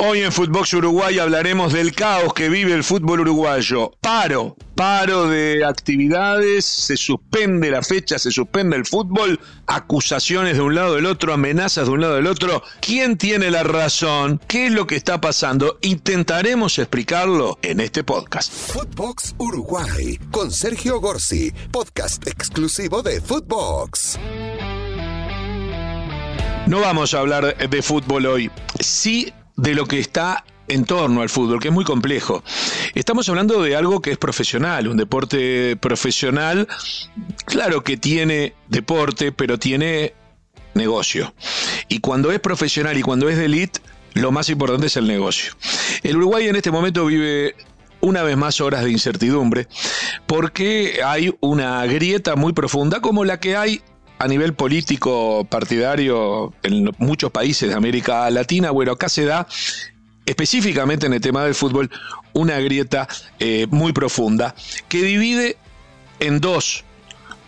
Hoy en Footbox Uruguay hablaremos del caos que vive el fútbol uruguayo. Paro, paro de actividades, se suspende la fecha, se suspende el fútbol, acusaciones de un lado del otro, amenazas de un lado del otro. ¿Quién tiene la razón? ¿Qué es lo que está pasando? Intentaremos explicarlo en este podcast. Footbox Uruguay con Sergio Gorsi, podcast exclusivo de Footbox. No vamos a hablar de fútbol hoy, sí de lo que está en torno al fútbol, que es muy complejo. Estamos hablando de algo que es profesional, un deporte profesional, claro que tiene deporte, pero tiene negocio. Y cuando es profesional y cuando es de elite, lo más importante es el negocio. El Uruguay en este momento vive una vez más horas de incertidumbre porque hay una grieta muy profunda como la que hay a nivel político partidario en muchos países de América Latina, bueno, acá se da específicamente en el tema del fútbol una grieta eh, muy profunda que divide en dos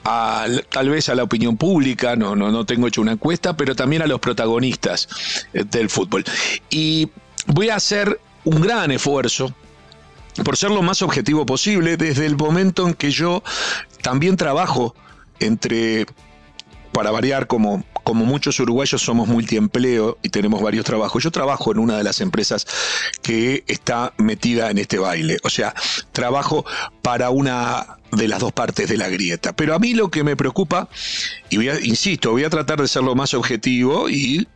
tal vez a la opinión pública, no, no, no tengo hecho una encuesta, pero también a los protagonistas eh, del fútbol. Y voy a hacer un gran esfuerzo por ser lo más objetivo posible desde el momento en que yo también trabajo entre para variar, como, como muchos uruguayos somos multiempleo y tenemos varios trabajos, yo trabajo en una de las empresas que está metida en este baile. O sea, trabajo para una de las dos partes de la grieta. Pero a mí lo que me preocupa, y insisto, voy a tratar de ser lo más objetivo y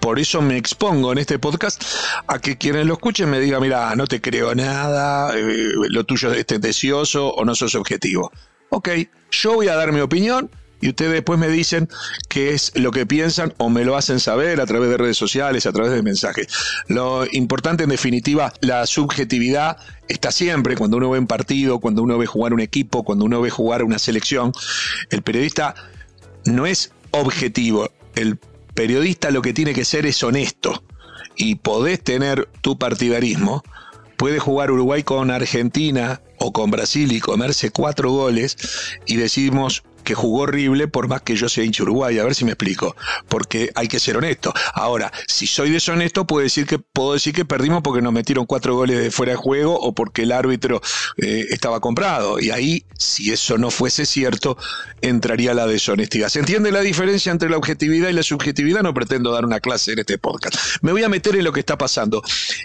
por eso me expongo en este podcast a que quienes lo escuchen me digan, mira, no te creo nada, eh, lo tuyo es tendencioso o no sos objetivo. Ok, yo voy a dar mi opinión y ustedes después me dicen qué es lo que piensan o me lo hacen saber a través de redes sociales, a través de mensajes. Lo importante en definitiva, la subjetividad está siempre cuando uno ve un partido, cuando uno ve jugar un equipo, cuando uno ve jugar una selección. El periodista no es objetivo, el periodista lo que tiene que ser es honesto y podés tener tu partidarismo. Puede jugar Uruguay con Argentina o con Brasil y comerse cuatro goles y decimos que jugó horrible por más que yo sea hincha Uruguay, a ver si me explico, porque hay que ser honesto. Ahora, si soy deshonesto, puedo decir que, puedo decir que perdimos porque nos metieron cuatro goles de fuera de juego o porque el árbitro eh, estaba comprado. Y ahí, si eso no fuese cierto, entraría la deshonestidad. ¿Se entiende la diferencia entre la objetividad y la subjetividad? No pretendo dar una clase en este podcast. Me voy a meter en lo que está pasando.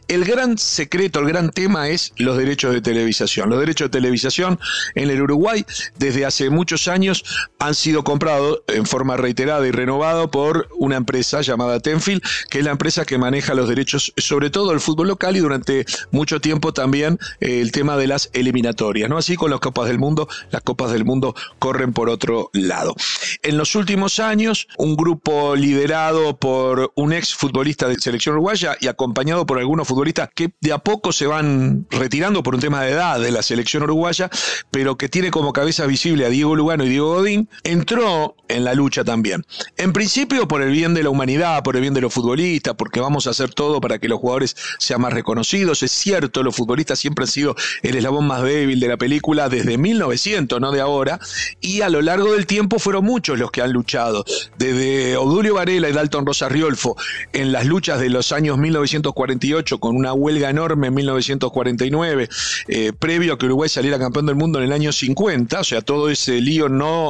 El gran secreto, el gran tema es los derechos de televisación. Los derechos de televisación en el Uruguay desde hace muchos años han sido comprados en forma reiterada y renovado por una empresa llamada Tenfield, que es la empresa que maneja los derechos, sobre todo el fútbol local y durante mucho tiempo también eh, el tema de las eliminatorias. ¿no? Así con las Copas del Mundo, las Copas del Mundo corren por otro lado. En los últimos años, un grupo liderado por un ex futbolista de selección uruguaya y acompañado por algunos futbolistas que de a poco se van retirando por un tema de edad de la selección uruguaya, pero que tiene como cabeza visible a Diego Lugano y Diego Godín, entró en la lucha también. En principio por el bien de la humanidad, por el bien de los futbolistas, porque vamos a hacer todo para que los jugadores sean más reconocidos. Es cierto, los futbolistas siempre han sido el eslabón más débil de la película desde 1900, no de ahora, y a lo largo del tiempo fueron muchos los que han luchado. Desde Odulio Varela y Dalton Rosa Riolfo en las luchas de los años 1948 con una huelga enorme en 1949, eh, previo a que Uruguay saliera campeón del mundo en el año 50, o sea, todo ese lío no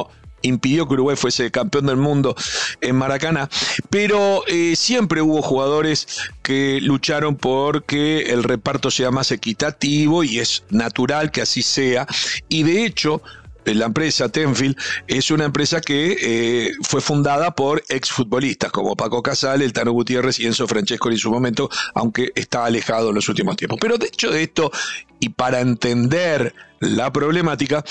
impidió que Uruguay fuese campeón del mundo en Maracaná, pero eh, siempre hubo jugadores que lucharon por que el reparto sea más equitativo y es natural que así sea, y de hecho la empresa Tenfield es una empresa que eh, fue fundada por exfutbolistas como Paco Casal, el Tano Gutiérrez y Enzo Francesco en su momento, aunque está alejado en los últimos tiempos. Pero de hecho de esto, y para entender la problemática,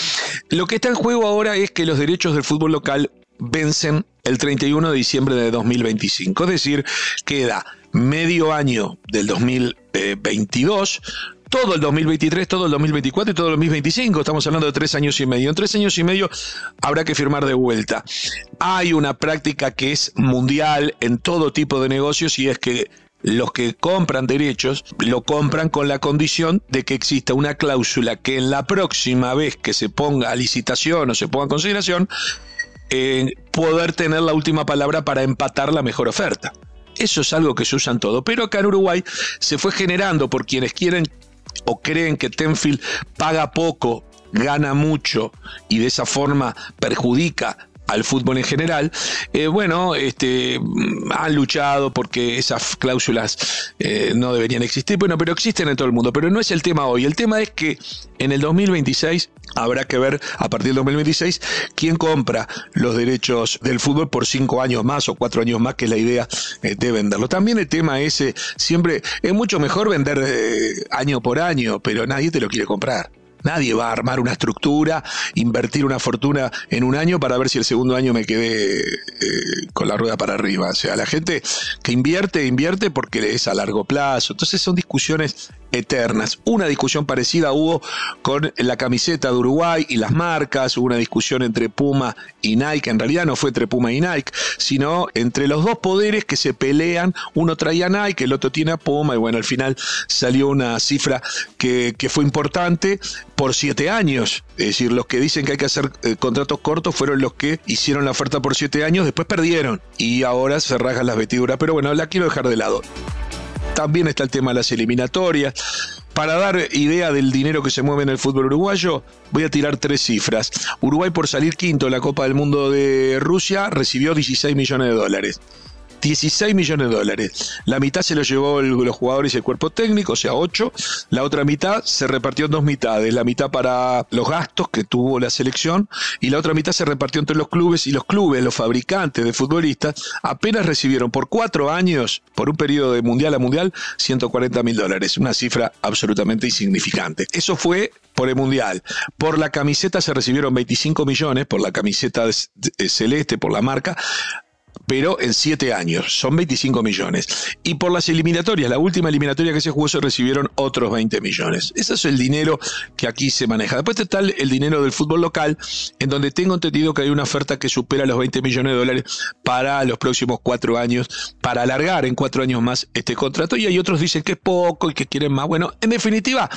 lo que está en juego ahora es que los derechos del fútbol local vencen el 31 de diciembre de 2025, es decir, queda medio año del 2022 todo el 2023, todo el 2024 y todo el 2025. Estamos hablando de tres años y medio. En tres años y medio habrá que firmar de vuelta. Hay una práctica que es mundial en todo tipo de negocios y es que los que compran derechos lo compran con la condición de que exista una cláusula que en la próxima vez que se ponga a licitación o se ponga a consideración, eh, poder tener la última palabra para empatar la mejor oferta. Eso es algo que se usa en todo. Pero acá en Uruguay se fue generando por quienes quieren o creen que Tenfield paga poco, gana mucho y de esa forma perjudica al fútbol en general, eh, bueno, este, han luchado porque esas cláusulas eh, no deberían existir, bueno, pero existen en todo el mundo, pero no es el tema hoy, el tema es que en el 2026 habrá que ver a partir del 2026 quién compra los derechos del fútbol por cinco años más o cuatro años más, que es la idea eh, de venderlo. También el tema ese, siempre es mucho mejor vender año por año, pero nadie te lo quiere comprar. Nadie va a armar una estructura, invertir una fortuna en un año para ver si el segundo año me quedé eh, con la rueda para arriba. O sea, la gente que invierte, invierte porque es a largo plazo. Entonces son discusiones eternas. Una discusión parecida hubo con la camiseta de Uruguay y las marcas, hubo una discusión entre Puma y Nike, en realidad no fue entre Puma y Nike, sino entre los dos poderes que se pelean, uno traía Nike, el otro tiene a Puma, y bueno, al final salió una cifra que, fue importante por siete años. Es decir, los que dicen que hay que hacer eh, contratos cortos fueron los que hicieron la oferta por siete años, después perdieron y ahora se rasgan las vestiduras. Pero bueno, la quiero dejar de lado. También está el tema de las eliminatorias. Para dar idea del dinero que se mueve en el fútbol uruguayo, voy a tirar tres cifras. Uruguay por salir quinto en la Copa del Mundo de Rusia recibió 16 millones de dólares. 16 millones de dólares. La mitad se lo llevó los jugadores y el cuerpo técnico, o sea, 8. La otra mitad se repartió en dos mitades. La mitad para los gastos que tuvo la selección y la otra mitad se repartió entre los clubes y los clubes, los fabricantes de futbolistas, apenas recibieron por cuatro años, por un periodo de mundial a mundial, 140 mil dólares. Una cifra absolutamente insignificante. Eso fue por el Mundial. Por la camiseta se recibieron 25 millones, por la camiseta celeste, por la marca pero en siete años, son 25 millones. Y por las eliminatorias, la última eliminatoria que se jugó se recibieron otros 20 millones. Ese es el dinero que aquí se maneja. Después está el dinero del fútbol local, en donde tengo entendido que hay una oferta que supera los 20 millones de dólares para los próximos cuatro años, para alargar en cuatro años más este contrato. Y hay otros dicen que es poco y que quieren más. Bueno, en definitiva,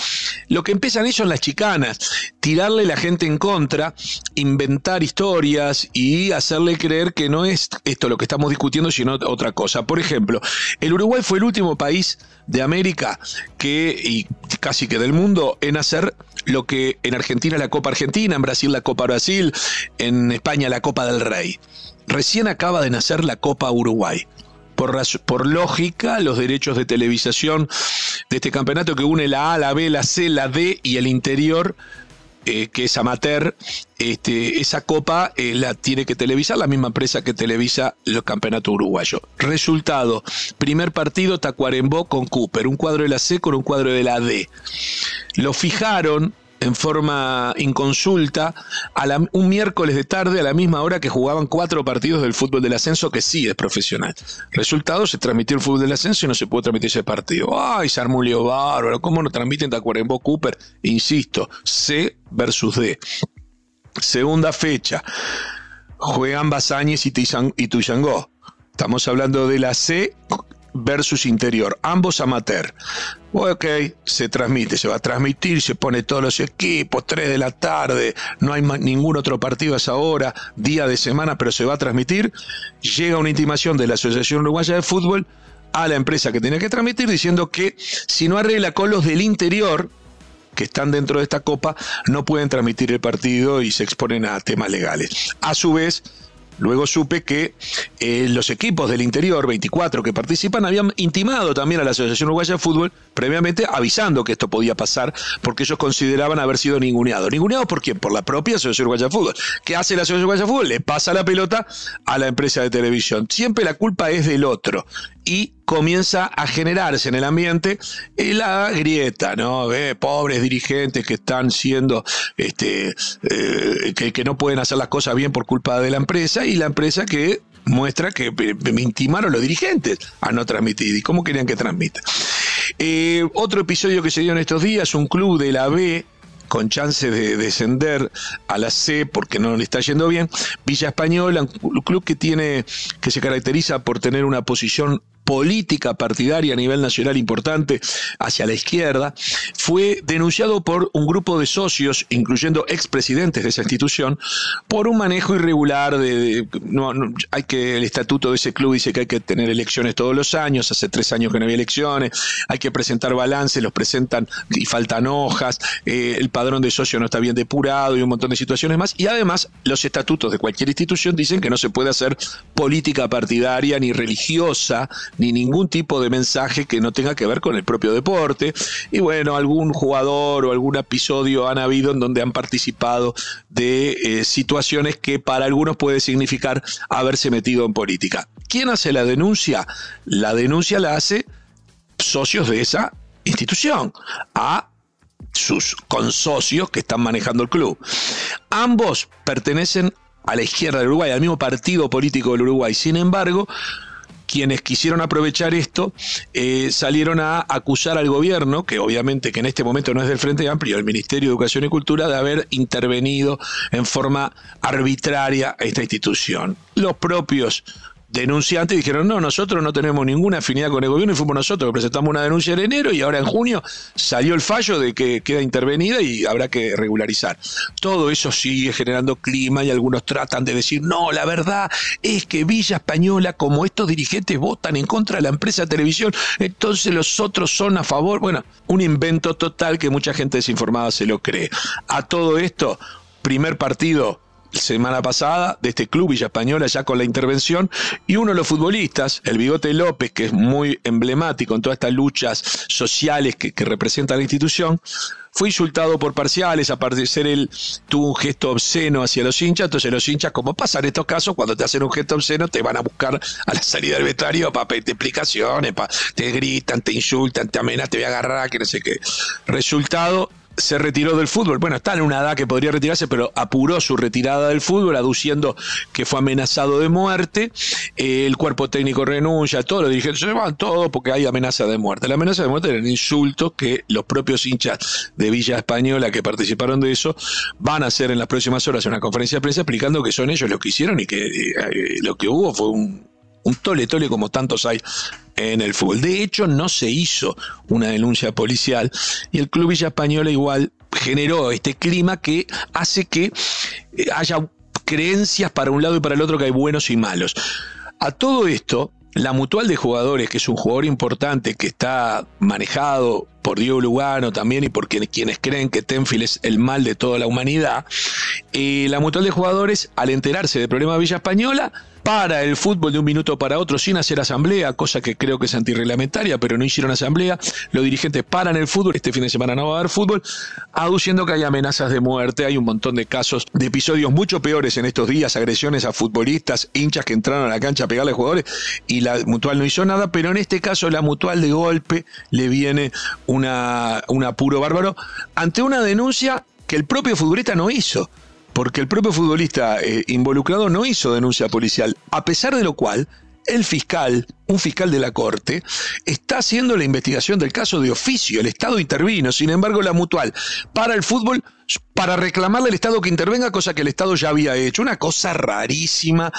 lo que empiezan ellos son las chicanas, tirarle la gente en contra, inventar historias y hacerle creer que no es esto lo que estamos discutiendo, sino otra cosa. Por ejemplo, el Uruguay fue el último país de América que, y casi que del mundo, en hacer lo que en Argentina la Copa Argentina, en Brasil la Copa Brasil, en España la Copa del Rey. Recién acaba de nacer la Copa Uruguay. Por, por, lógica, los derechos de televisación de este campeonato que une la A, la B, la C, la D y el interior eh, que es amateur, este, esa copa eh, la tiene que televisar la misma empresa que televisa los campeonatos uruguayos. Resultado, primer partido Tacuarembó con Cooper, un cuadro de la C con un cuadro de la D. Lo fijaron en forma inconsulta a un miércoles de tarde a la misma hora que jugaban cuatro partidos del fútbol del ascenso que sí es profesional. Resultado, se transmitió el fútbol del ascenso y no se pudo transmitir ese partido. Ay, armó bárbaro, ¿cómo no transmiten Tacuarembó Cooper? Insisto, C versus D. Segunda fecha, juegan Basáñez y Tuyangó. Estamos hablando de la C versus interior, ambos amateur. Ok, se transmite, se va a transmitir, se pone todos los equipos, 3 de la tarde, no hay ningún otro partido a esa hora, día de semana, pero se va a transmitir. Llega una intimación de la Asociación Uruguaya de Fútbol a la empresa que tiene que transmitir diciendo que si no arregla con los del interior, que están dentro de esta copa, no pueden transmitir el partido y se exponen a temas legales. A su vez, Luego supe que eh, los equipos del interior, 24 que participan, habían intimado también a la Asociación Uruguaya de Fútbol, previamente avisando que esto podía pasar, porque ellos consideraban haber sido ninguneados. ¿Ninguneados por quién? Por la propia Asociación Uruguaya de Fútbol. ¿Qué hace la Asociación Uruguaya de Fútbol? Le pasa la pelota a la empresa de televisión. Siempre la culpa es del otro. Y comienza a generarse en el ambiente eh, la grieta, ¿no? pobres dirigentes que están siendo, este, eh, que, no pueden hacer las cosas bien por culpa de la empresa y la empresa que muestra que me intimaron los dirigentes a no transmitir. ¿Y cómo querían que transmita? Eh, otro episodio que se dio en estos días, un club de la B con chance de descender a la C porque no le está yendo bien. Villa Española, un club que tiene, que se caracteriza por tener una posición política partidaria a nivel nacional importante hacia la izquierda, fue denunciado por un grupo de socios, incluyendo expresidentes de esa institución, por un manejo irregular de, no, hay que el estatuto de ese club dice que hay que tener elecciones todos los años, hace tres años que no había elecciones, hay que presentar balances, los presentan y faltan hojas, eh, el padrón de socios no está bien depurado y un montón de situaciones más, y además los estatutos de cualquier institución dicen que no se puede hacer política partidaria ni religiosa ni ningún tipo de mensaje que no tenga que ver con el propio deporte. Y bueno, algún jugador o algún episodio han habido en donde han participado de eh, situaciones que para algunos puede significar haberse metido en política. ¿Quién hace la denuncia? La denuncia la hace socios de esa institución a sus consocios que están manejando el club. Ambos pertenecen a la izquierda del Uruguay, al mismo partido político del Uruguay. Sin embargo, quienes quisieron aprovechar esto eh, salieron a acusar al gobierno, que obviamente que en este momento no es del Frente Amplio, el Ministerio de Educación y Cultura, de haber intervenido en forma arbitraria a esta institución. Los propios denunciantes dijeron, no, nosotros no tenemos ninguna afinidad con el gobierno y fuimos nosotros presentamos una denuncia en enero y ahora en junio salió el fallo de que queda intervenida y habrá que regularizar. Todo eso sigue generando clima y algunos tratan de decir, no, la verdad es que Villa Española, como estos dirigentes votan en contra de la empresa de televisión, entonces los otros son a favor. Bueno, un invento total que mucha gente desinformada se lo cree. A todo esto, primer partido semana pasada de este club Villa Española ya con la intervención y uno de los futbolistas, el Bigote López, que es muy emblemático en todas estas luchas sociales que, representa la institución, fue insultado por parciales, a ser él tuvo un gesto obsceno hacia los hinchas, entonces los hinchas, como pasa en estos casos, cuando te hacen un gesto obsceno, te van a buscar a la salida del vestuario para pedirte explicaciones, te gritan, te insultan, te amenazan, te voy a agarrar, que no sé qué. Resultado, se retiró del fútbol. Bueno, está en una edad que podría retirarse, pero apuró su retirada del fútbol, aduciendo que fue amenazado de muerte. Eh, el cuerpo técnico renuncia, todos los dirigentes se van todos porque hay amenaza de muerte. La amenaza de muerte era un insulto que los propios hinchas de Villa Española que participaron de eso van a hacer en las próximas horas una conferencia de prensa explicando que son ellos los que hicieron y que eh, lo que hubo fue un tole tole como tantos hay en el fútbol. De hecho, no se hizo una denuncia policial y el Club Villa Española igual generó este clima que hace que eh, haya creencias para un lado y para el otro que hay buenos y malos. A todo esto, la Mutual de Jugadores, que es un jugador importante que está manejado por Diego Lugano también y por quienes creen que Tenfield es el mal de toda la humanidad, eh, la Mutual de Jugadores, al enterarse del problema de Villa Española, para el fútbol de un minuto para otro sin hacer asamblea, cosa que creo que es antirreglamentaria, pero no hicieron asamblea. Los dirigentes paran el fútbol, este fin de semana no va a haber fútbol, aduciendo que hay amenazas de muerte. Hay un montón de casos, de episodios mucho peores en estos días, agresiones a futbolistas, hinchas que entraron a la cancha a pegarle a jugadores y la mutual no hizo nada, pero en este caso la mutual de golpe le viene una, un apuro bárbaro ante una denuncia que el propio futbolista no hizo porque el propio futbolista eh, involucrado no hizo denuncia policial, a pesar de lo cual el fiscal, un fiscal de la Corte, está haciendo la investigación del caso de oficio. El Estado intervino, sin embargo, la mutual para el fútbol para reclamarle al Estado que intervenga, cosa que el Estado ya había hecho. Una cosa rarísima,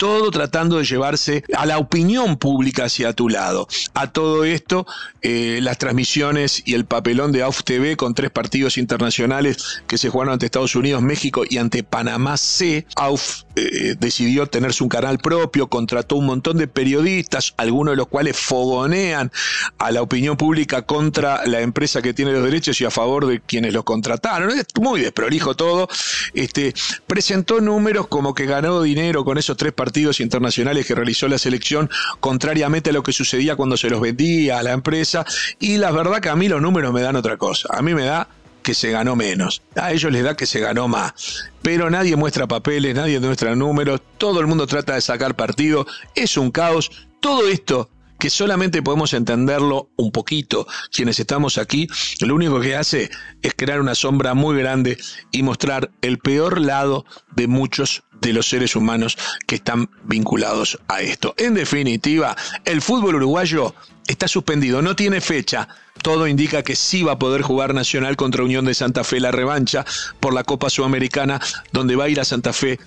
todo tratando de llevarse a la opinión pública hacia tu lado. A todo esto, eh, las transmisiones y el papelón de AUF TV con tres partidos internacionales que se jugaron ante Estados Unidos, México y ante Panamá C. AUF eh, decidió tenerse un canal propio, contrató un montón de periodistas, algunos de los cuales fogonean a la opinión pública contra la empresa que tiene los derechos y a favor de quienes los contrataron. Es muy desprolijo todo. Este, presentó números como que ganó dinero con esos tres partidos partidos internacionales que realizó la selección, contrariamente a lo que sucedía cuando se los vendía a la empresa. Y la verdad que a mí los números me dan otra cosa. A mí me da que se ganó menos. A ellos les da que se ganó más. Pero nadie muestra papeles, nadie muestra números, todo el mundo trata de sacar partido. Es un caos. Todo esto que solamente podemos entenderlo un poquito quienes estamos aquí, lo único que hace es crear una sombra muy grande y mostrar el peor lado de muchos de los seres humanos que están vinculados a esto. En definitiva, el fútbol uruguayo está suspendido, no tiene fecha. Todo indica que sí va a poder jugar Nacional contra Unión de Santa Fe la revancha por la Copa Sudamericana, donde va a ir a Santa Fe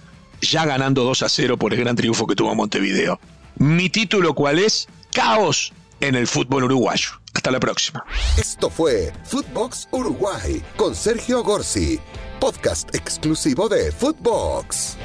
ya ganando 2 a 0 por el gran triunfo que tuvo Montevideo. Mi título cuál es? Caos en el fútbol uruguayo. Hasta la próxima. Esto fue Footbox Uruguay con Sergio Gorsi, podcast exclusivo de Footbox.